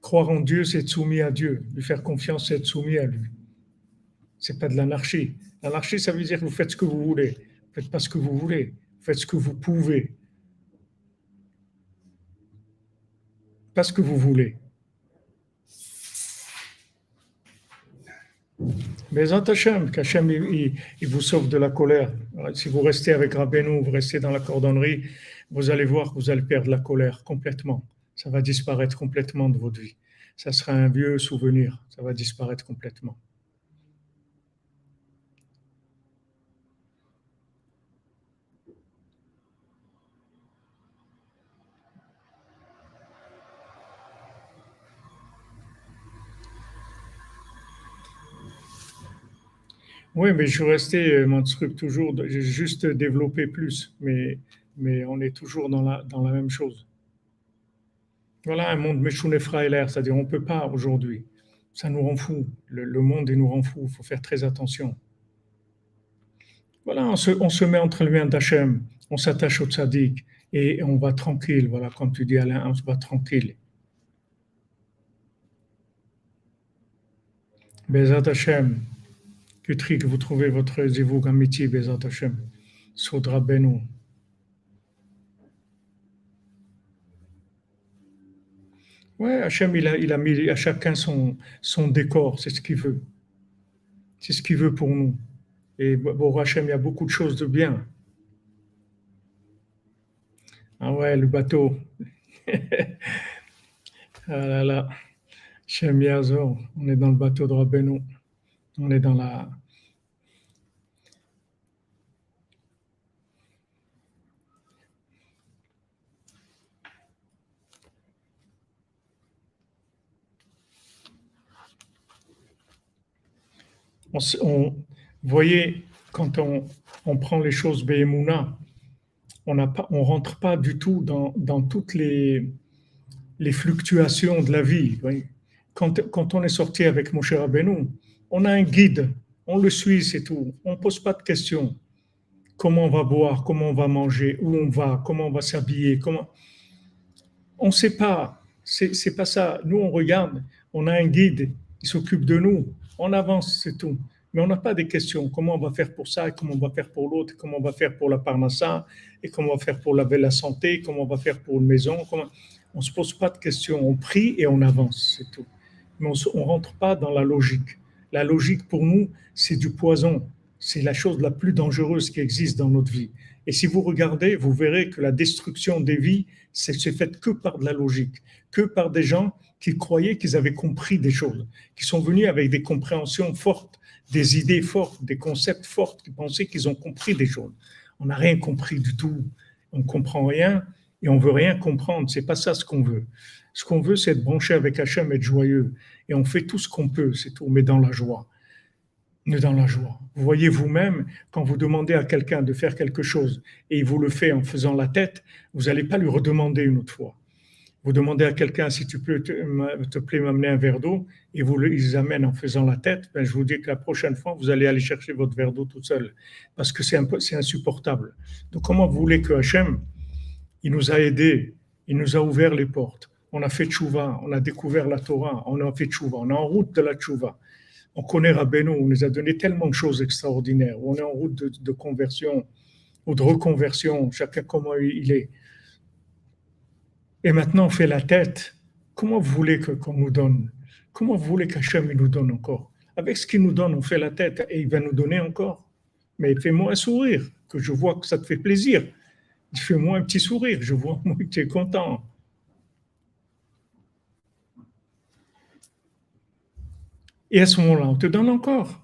Croire en Dieu, c'est être soumis à Dieu. Lui faire confiance, c'est être soumis à lui. C'est pas de l'anarchie. L'anarchie, ça veut dire que vous faites ce que vous voulez. Vous faites pas ce que vous voulez. Vous faites ce que vous pouvez. Pas ce que vous voulez. Mais Hachem, qu'Hachem il, il, vous sauve de la colère. Si vous restez avec Rabbeinu, vous restez dans la cordonnerie, vous allez voir que vous allez perdre la colère complètement. Ça va disparaître complètement de votre vie. Ça sera un vieux souvenir. Ça va disparaître complètement. Oui, mais je suis resté, euh, mon toujours, j'ai juste développé plus, mais, mais on est toujours dans la, dans la même chose. Voilà un monde Meshune Frailer, c'est-à-dire on ne peut pas aujourd'hui. Ça nous rend fou. Le, monde il nous rend fou. Il faut faire très attention. Voilà, on se, on se met entre les mains d'Hachem, on s'attache au tzaddik et on va tranquille. Voilà, comme tu dis Alain, on se va tranquille. Bezat Hachem. Que vous trouvez votre zivug amitié, Bezat Hashem, Soudra Beno. Ouais, Hachem, il a, il a mis à chacun son, son décor, c'est ce qu'il veut. C'est ce qu'il veut pour nous. Et bon, Hachem, il y a beaucoup de choses de bien. Ah ouais, le bateau. ah là là. Hachem Yazor, on est dans le bateau de Rabbeinu. On est dans la... On, voyez, quand on, prend les choses Behemuna, on ne rentre pas du tout dans, toutes les, les, fluctuations de la vie. Quand, quand, on est sorti avec mon cher Rabbeinu, on a un guide, on le suit, c'est tout. On ne pose pas de questions. Comment on va boire, comment on va manger, où on va, comment on va s'habiller, comment. On ne sait pas. C'est pas ça. Nous, on regarde, on a un guide, il s'occupe de nous. On avance, c'est tout. Mais on n'a pas des questions. Comment on va faire pour ça, comment on va faire pour l'autre, comment on va faire pour la parnassa, et comment on va faire pour laver la santé, comment on va faire pour une maison. Comment... On ne se pose pas de questions. On prie et on avance, c'est tout. Mais on ne rentre pas dans la logique. La logique pour nous, c'est du poison. c'est la chose la plus dangereuse qui existe dans notre vie. Et si vous regardez, vous verrez que la destruction des vies, c'est fait que par de la logique, que par des gens qui croyaient qu'ils avaient compris des choses, qui sont venus avec des compréhensions fortes, des idées fortes, des concepts forts, qui pensaient qu'ils ont compris des choses. On n'a rien compris du tout. On comprend rien et on veut rien comprendre. C'est pas ça ce qu'on veut. Ce qu'on veut, c'est être branché avec Hachem, être joyeux. Et on fait tout ce qu'on peut, c'est tout, mais dans la joie. Mais dans la joie. Vous voyez vous-même, quand vous demandez à quelqu'un de faire quelque chose et il vous le fait en faisant la tête, vous n'allez pas lui redemander une autre fois. Vous demandez à quelqu'un si tu peux te, te plaît m'amener un verre d'eau et vous les amène en faisant la tête, ben je vous dis que la prochaine fois, vous allez aller chercher votre verre d'eau tout seul parce que c'est insupportable. Donc comment vous voulez que Hachem, il nous a aidés, il nous a ouvert les portes, on a fait tchouva, on a découvert la Torah, on a fait tchouva, on est en route de la tchouva. On connaît Rabbeinu, on nous a donné tellement de choses extraordinaires. On est en route de, conversion ou de reconversion, chacun comment il est. Et maintenant, on fait la tête. Comment vous voulez qu'on nous donne? Comment vous voulez qu'Hachem nous donne encore? Avec ce qu'il nous donne, on fait la tête et il va nous donner encore. Mais fais-moi un sourire, que je vois que ça te fait plaisir. Fais-moi un petit sourire, je vois que tu es content. Et à ce moment-là, on te donne encore.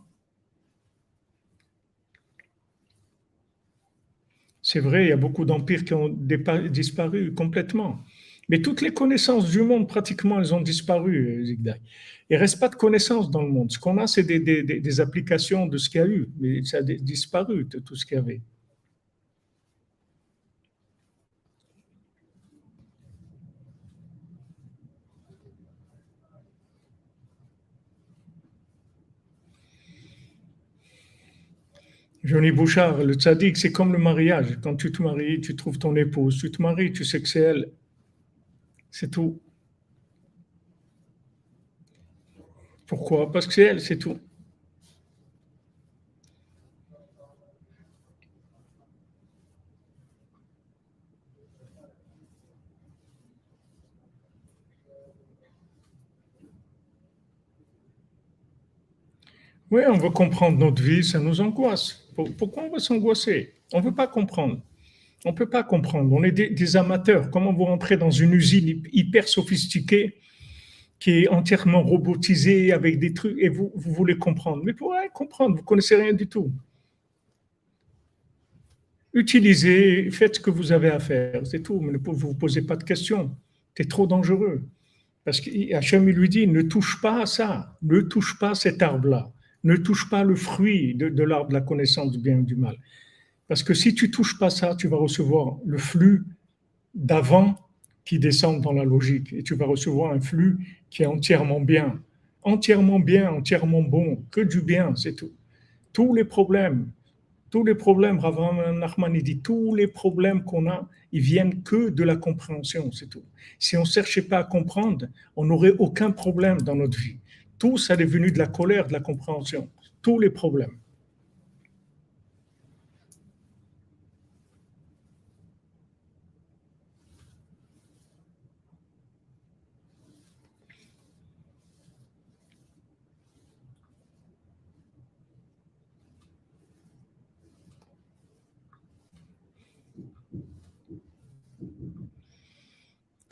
C'est vrai, il y a beaucoup d'empires qui ont disparu complètement. Mais toutes les connaissances du monde, pratiquement, elles ont disparu, Zigdag. Il ne reste pas de connaissances dans le monde. Ce qu'on a, c'est des, applications de ce qu'il y a eu, mais ça a disparu, tout ce qu'il y avait. Johnny Bouchard, le tzaddik, c'est comme le mariage. Quand tu te maries, tu trouves ton épouse. Tu te maries, tu sais que c'est elle. C'est tout. Pourquoi? Parce que c'est elle, c'est tout. Oui, on veut comprendre notre vie, ça nous angoisse. Pourquoi on veut s'angoisser? On ne veut pas comprendre. On ne peut pas comprendre. On est des, amateurs. Comment vous rentrez dans une usine hyper sophistiquée qui est entièrement robotisée avec des trucs et vous, vous voulez comprendre. Mais pour comprendre, vous ne connaissez rien du tout. Utilisez, faites ce que vous avez à faire, c'est tout. Mais ne vous posez pas de questions. C'est trop dangereux. Parce qu'Hachem lui dit ne touche pas à ça, ne touche pas à cet arbre-là, ne touche pas le fruit de, l'arbre de la connaissance du bien et du mal. Parce que si tu touches pas ça, tu vas recevoir le flux d'avant qui descend dans la logique et tu vas recevoir un flux qui est entièrement bien, entièrement bien, entièrement bon, que du bien, c'est tout. Tous les problèmes, tous les problèmes, Rav Nachman dit, tous les problèmes qu'on a, ils viennent que de la compréhension, c'est tout. Si on ne cherchait pas à comprendre, on n'aurait aucun problème dans notre vie. Tout ça est de la colère, de la compréhension. Tous les problèmes.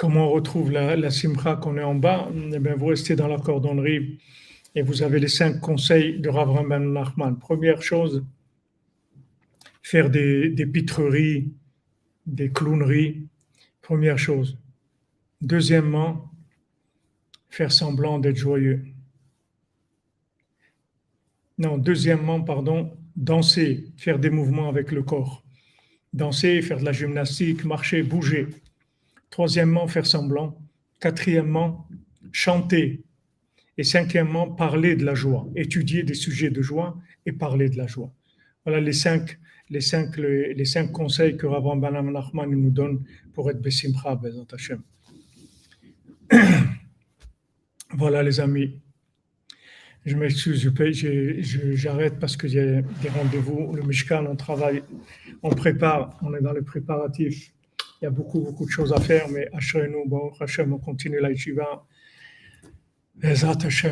Comment on retrouve la, la simcha qu'on est en bas eh bien, Vous restez dans la cordonnerie et vous avez les cinq conseils de Rav Ben Nachman. Première chose, faire des, des pitreries, des clowneries. Première chose. Deuxièmement, faire semblant d'être joyeux. Non, deuxièmement, pardon, danser, faire des mouvements avec le corps. Danser, faire de la gymnastique, marcher, bouger. Troisièmement, faire semblant. Quatrièmement, chanter. Et cinquièmement, parler de la joie, étudier des sujets de joie et parler de la joie. Voilà les cinq, les cinq, les, cinq conseils que Rabban Banam Nachman nous donne pour être Bessimcha, Bezat Hashem. Voilà les amis. Je m'excuse, j'arrête parce qu'il y a des rendez-vous. Le Mishkan, on travaille, on prépare, on est dans les préparatifs il y a beaucoup, beaucoup de choses à faire, mais nous, bon, Hachem, on continue la yeshiva.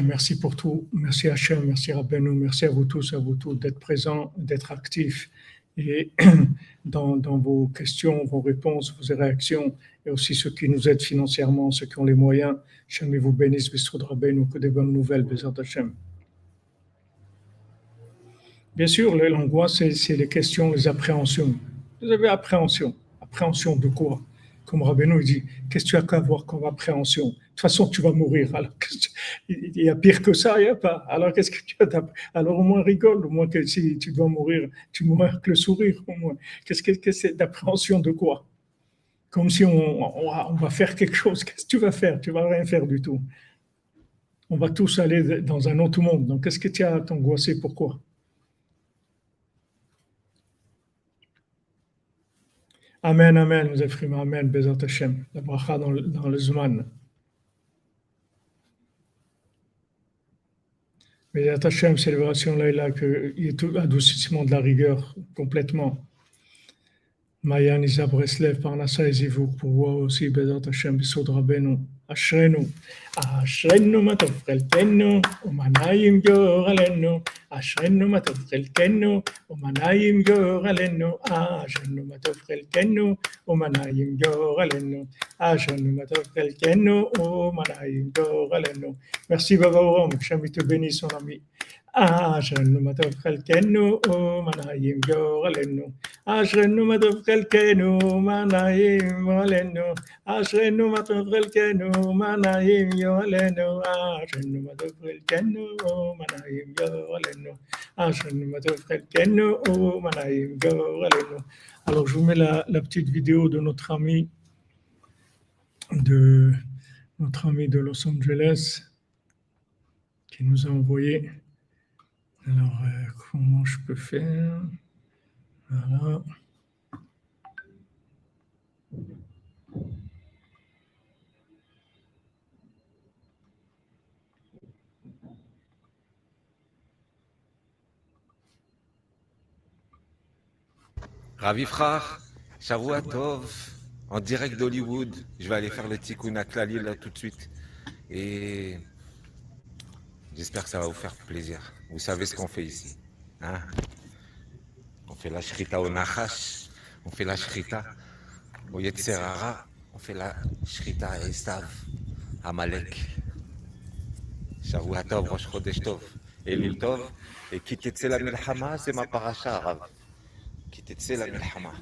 merci pour tout. Merci Hachem, merci Rabbeinu, merci à vous tous, à vous tous d'être présents, d'être actifs et dans, vos questions, vos réponses, vos réactions, et aussi ceux qui nous aident financièrement, ceux qui ont les moyens. Hachem vous bénisse, Bissoud Rabbeinu, que des bonnes nouvelles, Bézat Hachem. Bien sûr, l'angoisse, c'est les questions, les appréhensions. Vous avez appréhension. Appréhension de quoi? Comme Rabbeinu dit, qu'est-ce que tu as qu'à voir comme appréhension? De toute façon, tu vas mourir. Alors, il y a pire que ça, il n'y a pas. Alors, qu'est-ce que tu as Alors, au moins, rigole. Au moins, que si tu dois mourir, tu mourras avec le sourire, au moins. Qu'est-ce que c'est d'appréhension de quoi? Comme si on, on, va faire quelque chose. Qu'est-ce que tu vas faire? Tu vas rien faire du tout. On va tous aller dans un autre monde. Donc, qu'est-ce que tu as à t'angoisser? Pourquoi? Amen, Amen, vous êtes Amen, Bezat Hashem. La bracha dans le, dans le Zman. Bezat Hashem, célébration là, que, il y a tout adoucissement de la rigueur complètement. Mayan Isa Breslev, Parnassa et Zivouk, pour voir aussi Bezat Hashem, Bisod Rabbeinu. אשרינו, אשרינו מה טוב חלקנו, ומנעים גורלנו, אשרינו מה טוב חלקנו, ומנעים גורלנו, אשרינו מה טוב חלקנו, ומנעים גורלנו, אשרינו מה טוב חלקנו, ומנעים גורלנו. Merci Baba Oram, que Shem te bénisse son ami. אשרנו מה טוב חלקנו ומנעים גורלנו, אשרנו מה טוב חלקנו ומנעים גורלנו, אשרנו מה טוב חלקנו ומנעים גורלנו, אשרנו מה טוב חלקנו ומנעים גורלנו, אשרנו מה טוב חלקנו ומנעים גורלנו. Alors je vous mets la, la petite vidéo de notre ami de notre ami de Los Angeles qui nous a envoyé Alors, euh, comment je peux faire? Voilà. Ravi Frère, Tov, en direct d'Hollywood. Je vais aller faire le tikkun à là tout de suite. Et j'espère que ça va vous faire plaisir. Vous savez ce qu'on fait ici. Hein? On fait la shrita au Nachash, on fait la shrita au Yetzerara, on fait la shrita à Esav, à Malek. Shavuatov, Rosh Chodesh Elul Tov, et Kitetse la Milhama, c'est ma paracha arabe. Milhama.